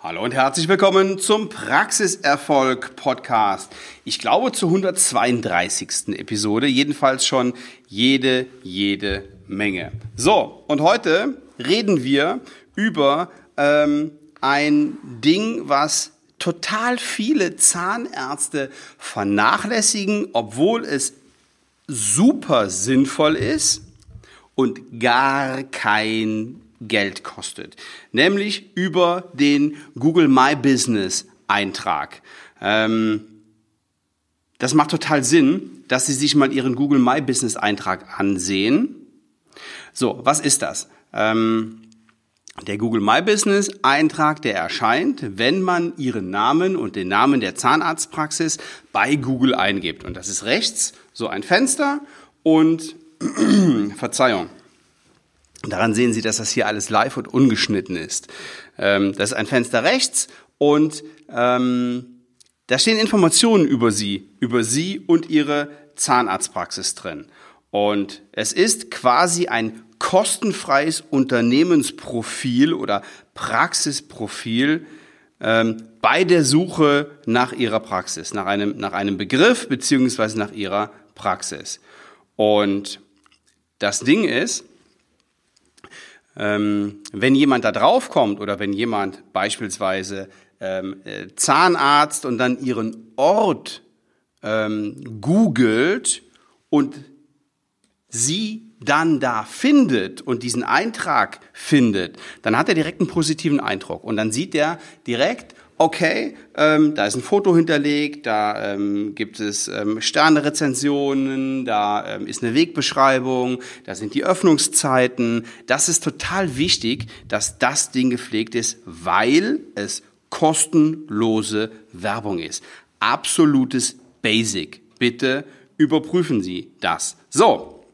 Hallo und herzlich willkommen zum Praxiserfolg Podcast. Ich glaube zur 132. Episode, jedenfalls schon jede, jede Menge. So, und heute reden wir über ähm, ein Ding, was total viele Zahnärzte vernachlässigen, obwohl es super sinnvoll ist und gar kein Geld kostet, nämlich über den Google My Business Eintrag. Ähm, das macht total Sinn, dass Sie sich mal Ihren Google My Business Eintrag ansehen. So, was ist das? Ähm, der Google My Business Eintrag, der erscheint, wenn man Ihren Namen und den Namen der Zahnarztpraxis bei Google eingibt. Und das ist rechts so ein Fenster und Verzeihung. Daran sehen Sie, dass das hier alles live und ungeschnitten ist. Ähm, das ist ein Fenster rechts und ähm, da stehen Informationen über Sie, über Sie und Ihre Zahnarztpraxis drin. Und es ist quasi ein kostenfreies Unternehmensprofil oder Praxisprofil ähm, bei der Suche nach Ihrer Praxis, nach einem, nach einem Begriff beziehungsweise nach Ihrer Praxis. Und das Ding ist, ähm, wenn jemand da drauf kommt oder wenn jemand beispielsweise ähm, äh, Zahnarzt und dann ihren Ort ähm, googelt und sie dann da findet und diesen Eintrag findet, dann hat er direkt einen positiven Eindruck. Und dann sieht er direkt, okay, ähm, da ist ein Foto hinterlegt, da ähm, gibt es ähm, Sternerezensionen, da ähm, ist eine Wegbeschreibung, da sind die Öffnungszeiten. Das ist total wichtig, dass das Ding gepflegt ist, weil es kostenlose Werbung ist. Absolutes Basic. Bitte überprüfen Sie das. So.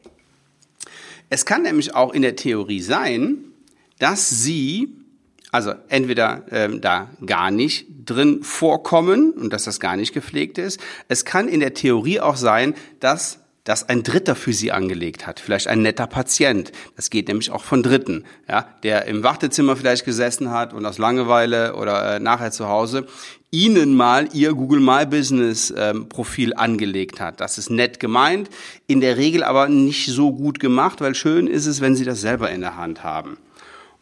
Es kann nämlich auch in der Theorie sein, dass Sie also entweder ähm, da gar nicht drin vorkommen und dass das gar nicht gepflegt ist. Es kann in der Theorie auch sein, dass das ein Dritter für sie angelegt hat, vielleicht ein netter Patient. Das geht nämlich auch von Dritten, ja, der im Wartezimmer vielleicht gesessen hat und aus Langeweile oder äh, nachher zu Hause Ihnen mal Ihr Google My Business ähm, Profil angelegt hat. Das ist nett gemeint, in der Regel aber nicht so gut gemacht, weil schön ist es, wenn Sie das selber in der Hand haben.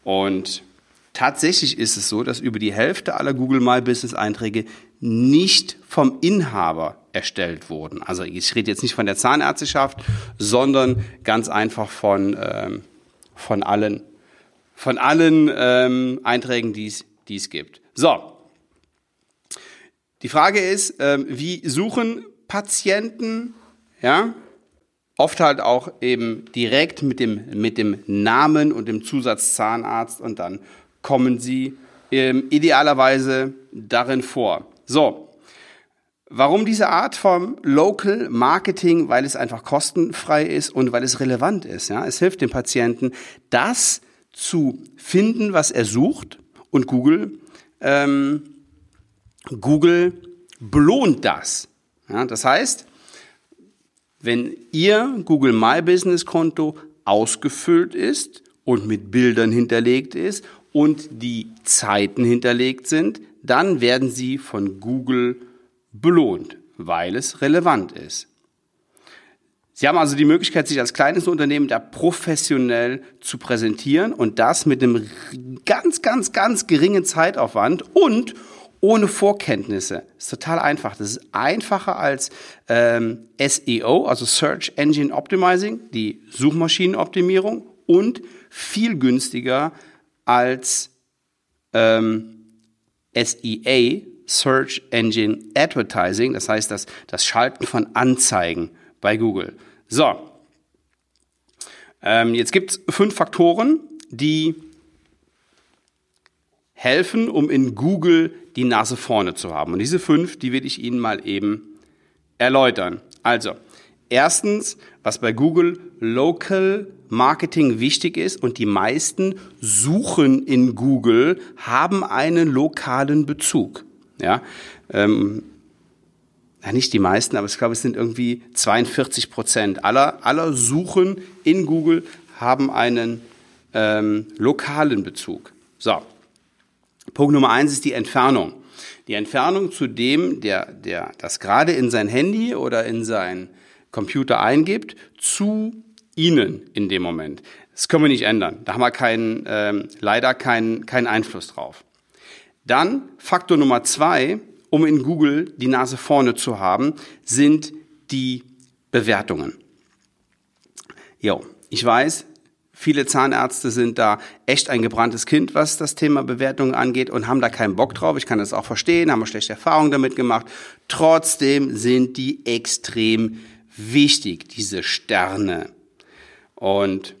Und Tatsächlich ist es so, dass über die Hälfte aller Google My Business Einträge nicht vom Inhaber erstellt wurden. Also ich rede jetzt nicht von der Zahnärzteschaft, sondern ganz einfach von, ähm, von allen, von allen ähm, Einträgen, die es gibt. So. Die Frage ist, ähm, wie suchen Patienten, ja, oft halt auch eben direkt mit dem, mit dem Namen und dem Zusatz Zahnarzt und dann kommen sie ähm, idealerweise darin vor. So, warum diese Art von Local Marketing? Weil es einfach kostenfrei ist und weil es relevant ist. Ja? Es hilft dem Patienten, das zu finden, was er sucht. Und Google, ähm, Google belohnt das. Ja? Das heißt, wenn Ihr Google My Business Konto ausgefüllt ist und mit Bildern hinterlegt ist und die Zeiten hinterlegt sind, dann werden sie von Google belohnt, weil es relevant ist. Sie haben also die Möglichkeit, sich als kleines Unternehmen da professionell zu präsentieren und das mit einem ganz, ganz, ganz geringen Zeitaufwand und ohne Vorkenntnisse. Ist total einfach. Das ist einfacher als ähm, SEO, also Search Engine Optimizing, die Suchmaschinenoptimierung und viel günstiger als ähm, SEA, Search Engine Advertising, das heißt das, das Schalten von Anzeigen bei Google. So, ähm, jetzt gibt es fünf Faktoren, die helfen, um in Google die Nase vorne zu haben. Und diese fünf, die will ich Ihnen mal eben erläutern. Also, erstens, was bei Google Local Marketing wichtig ist und die meisten suchen in Google, haben einen lokalen Bezug. Ja, ähm, ja, nicht die meisten, aber ich glaube, es sind irgendwie 42 Prozent aller, aller Suchen in Google haben einen ähm, lokalen Bezug. So. Punkt Nummer eins ist die Entfernung. Die Entfernung zu dem, der, der das gerade in sein Handy oder in sein Computer eingibt, zu Ihnen in dem Moment. Das können wir nicht ändern. Da haben wir keinen, ähm, leider keinen, keinen Einfluss drauf. Dann Faktor Nummer zwei, um in Google die Nase vorne zu haben, sind die Bewertungen. Jo, ich weiß, viele Zahnärzte sind da echt ein gebranntes Kind, was das Thema Bewertungen angeht und haben da keinen Bock drauf. Ich kann das auch verstehen, haben schlechte Erfahrungen damit gemacht. Trotzdem sind die extrem wichtig, diese Sterne. Und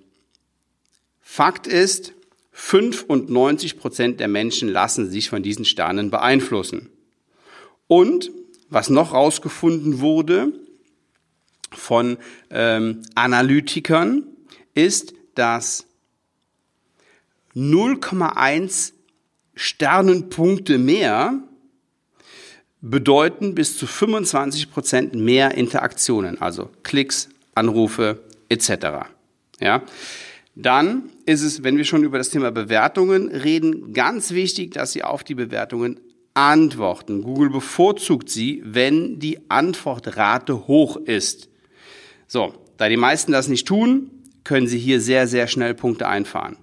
Fakt ist, 95 Prozent der Menschen lassen sich von diesen Sternen beeinflussen. Und was noch rausgefunden wurde von ähm, Analytikern, ist, dass 0,1 Sternenpunkte mehr bedeuten bis zu 25 Prozent mehr Interaktionen, also Klicks, Anrufe etc. Ja, dann ist es, wenn wir schon über das Thema Bewertungen reden, ganz wichtig, dass Sie auf die Bewertungen antworten. Google bevorzugt sie, wenn die Antwortrate hoch ist. So, da die meisten das nicht tun, können Sie hier sehr, sehr schnell Punkte einfahren.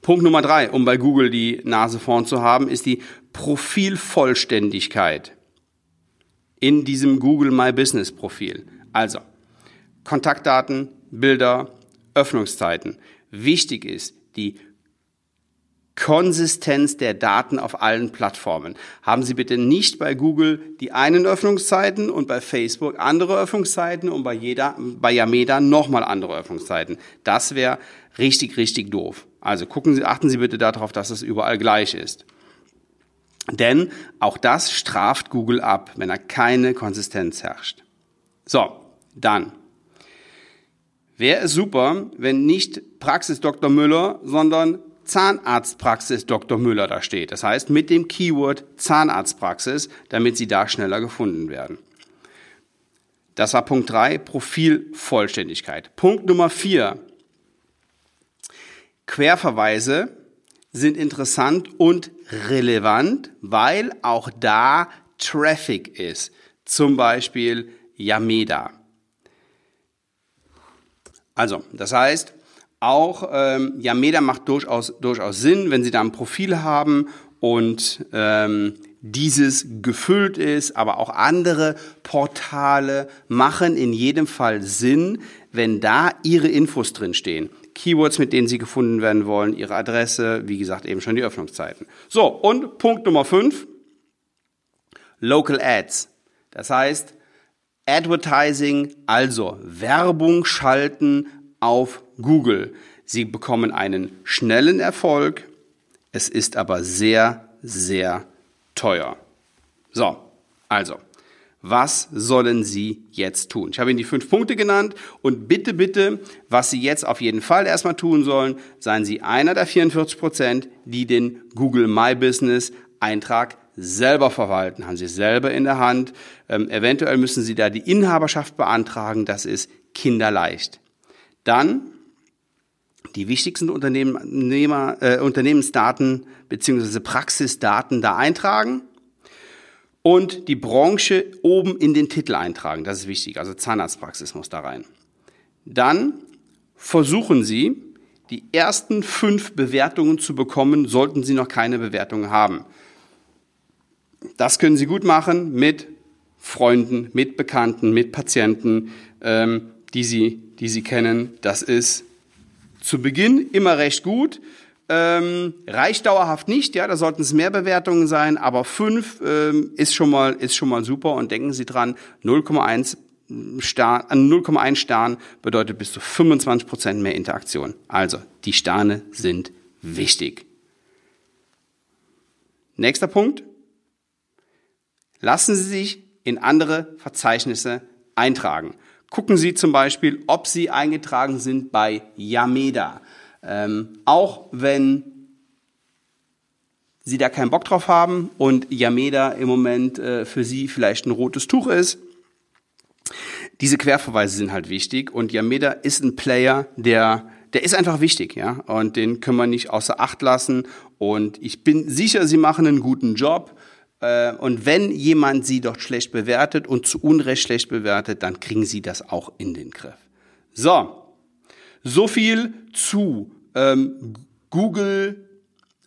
Punkt Nummer drei, um bei Google die Nase vorn zu haben, ist die Profilvollständigkeit in diesem Google My Business Profil. Also Kontaktdaten, Bilder, Öffnungszeiten. Wichtig ist die Konsistenz der Daten auf allen Plattformen. Haben Sie bitte nicht bei Google die einen Öffnungszeiten und bei Facebook andere Öffnungszeiten und bei jeder, bei Yameda nochmal andere Öffnungszeiten. Das wäre richtig, richtig doof. Also gucken Sie, achten Sie bitte darauf, dass es überall gleich ist. Denn auch das straft Google ab, wenn er keine Konsistenz herrscht. So, dann Wäre es super, wenn nicht Praxis Dr. Müller, sondern Zahnarztpraxis Dr. Müller da steht. Das heißt mit dem Keyword Zahnarztpraxis, damit Sie da schneller gefunden werden. Das war Punkt drei Profilvollständigkeit. Punkt Nummer vier Querverweise sind interessant und relevant, weil auch da Traffic ist. Zum Beispiel Yameda. Also, das heißt, auch ähm, Yameda macht durchaus, durchaus Sinn, wenn Sie da ein Profil haben und ähm, dieses gefüllt ist, aber auch andere Portale machen in jedem Fall Sinn, wenn da Ihre Infos drin stehen. Keywords, mit denen Sie gefunden werden wollen, Ihre Adresse, wie gesagt, eben schon die Öffnungszeiten. So, und Punkt Nummer 5, Local Ads. Das heißt, Advertising, also Werbung schalten auf Google. Sie bekommen einen schnellen Erfolg, es ist aber sehr, sehr teuer. So, also, was sollen Sie jetzt tun? Ich habe Ihnen die fünf Punkte genannt und bitte, bitte, was Sie jetzt auf jeden Fall erstmal tun sollen, seien Sie einer der 44 Prozent, die den Google My Business Eintrag selber verwalten, haben Sie selber in der Hand. Ähm, eventuell müssen Sie da die Inhaberschaft beantragen, das ist kinderleicht. Dann die wichtigsten Unternehmer, äh, Unternehmensdaten beziehungsweise Praxisdaten da eintragen und die Branche oben in den Titel eintragen. Das ist wichtig. Also Zahnarztpraxis muss da rein. Dann versuchen Sie, die ersten fünf Bewertungen zu bekommen, sollten Sie noch keine Bewertungen haben. Das können Sie gut machen mit Freunden, mit Bekannten, mit Patienten, ähm, die, Sie, die Sie kennen. Das ist zu Beginn immer recht gut. Ähm, reicht dauerhaft nicht, ja, da sollten es mehr Bewertungen sein, aber fünf ähm, ist schon mal ist schon mal super und denken Sie dran, 0,1 Stern, 0,1 Stern bedeutet bis zu 25 Prozent mehr Interaktion. Also die Sterne sind wichtig. Nächster Punkt: Lassen Sie sich in andere Verzeichnisse eintragen. Gucken Sie zum Beispiel, ob Sie eingetragen sind bei Yameda. Ähm, auch wenn Sie da keinen Bock drauf haben und Yameda im Moment äh, für Sie vielleicht ein rotes Tuch ist. Diese Querverweise sind halt wichtig und Yameda ist ein Player, der der ist einfach wichtig, ja, und den können wir nicht außer Acht lassen. Und ich bin sicher, Sie machen einen guten Job. Äh, und wenn jemand Sie dort schlecht bewertet und zu Unrecht schlecht bewertet, dann kriegen Sie das auch in den Griff. So, so viel zu ähm, Google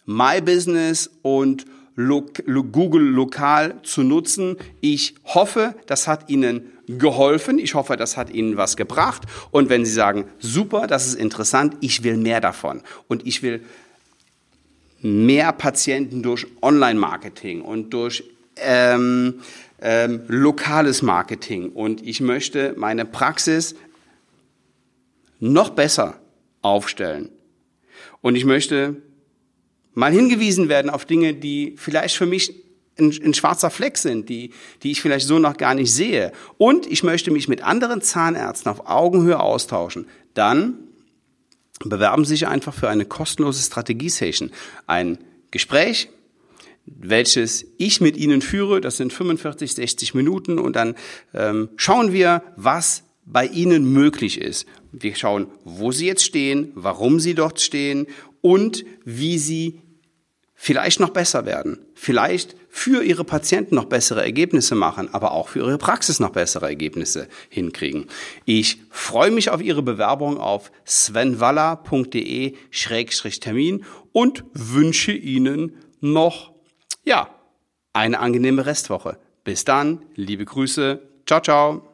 My Business und Lo Google lokal zu nutzen. Ich hoffe, das hat Ihnen geholfen. Ich hoffe, das hat Ihnen was gebracht. Und wenn Sie sagen, super, das ist interessant, ich will mehr davon und ich will mehr Patienten durch Online-Marketing und durch ähm, ähm, lokales Marketing und ich möchte meine Praxis noch besser aufstellen. Und ich möchte mal hingewiesen werden auf Dinge, die vielleicht für mich ein, ein, schwarzer Fleck sind, die, die ich vielleicht so noch gar nicht sehe. Und ich möchte mich mit anderen Zahnärzten auf Augenhöhe austauschen. Dann bewerben Sie sich einfach für eine kostenlose Strategie-Session. Ein Gespräch, welches ich mit Ihnen führe. Das sind 45, 60 Minuten und dann ähm, schauen wir, was bei Ihnen möglich ist. Wir schauen, wo Sie jetzt stehen, warum Sie dort stehen und wie Sie vielleicht noch besser werden, vielleicht für ihre Patienten noch bessere Ergebnisse machen, aber auch für ihre Praxis noch bessere Ergebnisse hinkriegen. Ich freue mich auf Ihre Bewerbung auf svenwaller.de-termin und wünsche Ihnen noch, ja, eine angenehme Restwoche. Bis dann, liebe Grüße, ciao, ciao.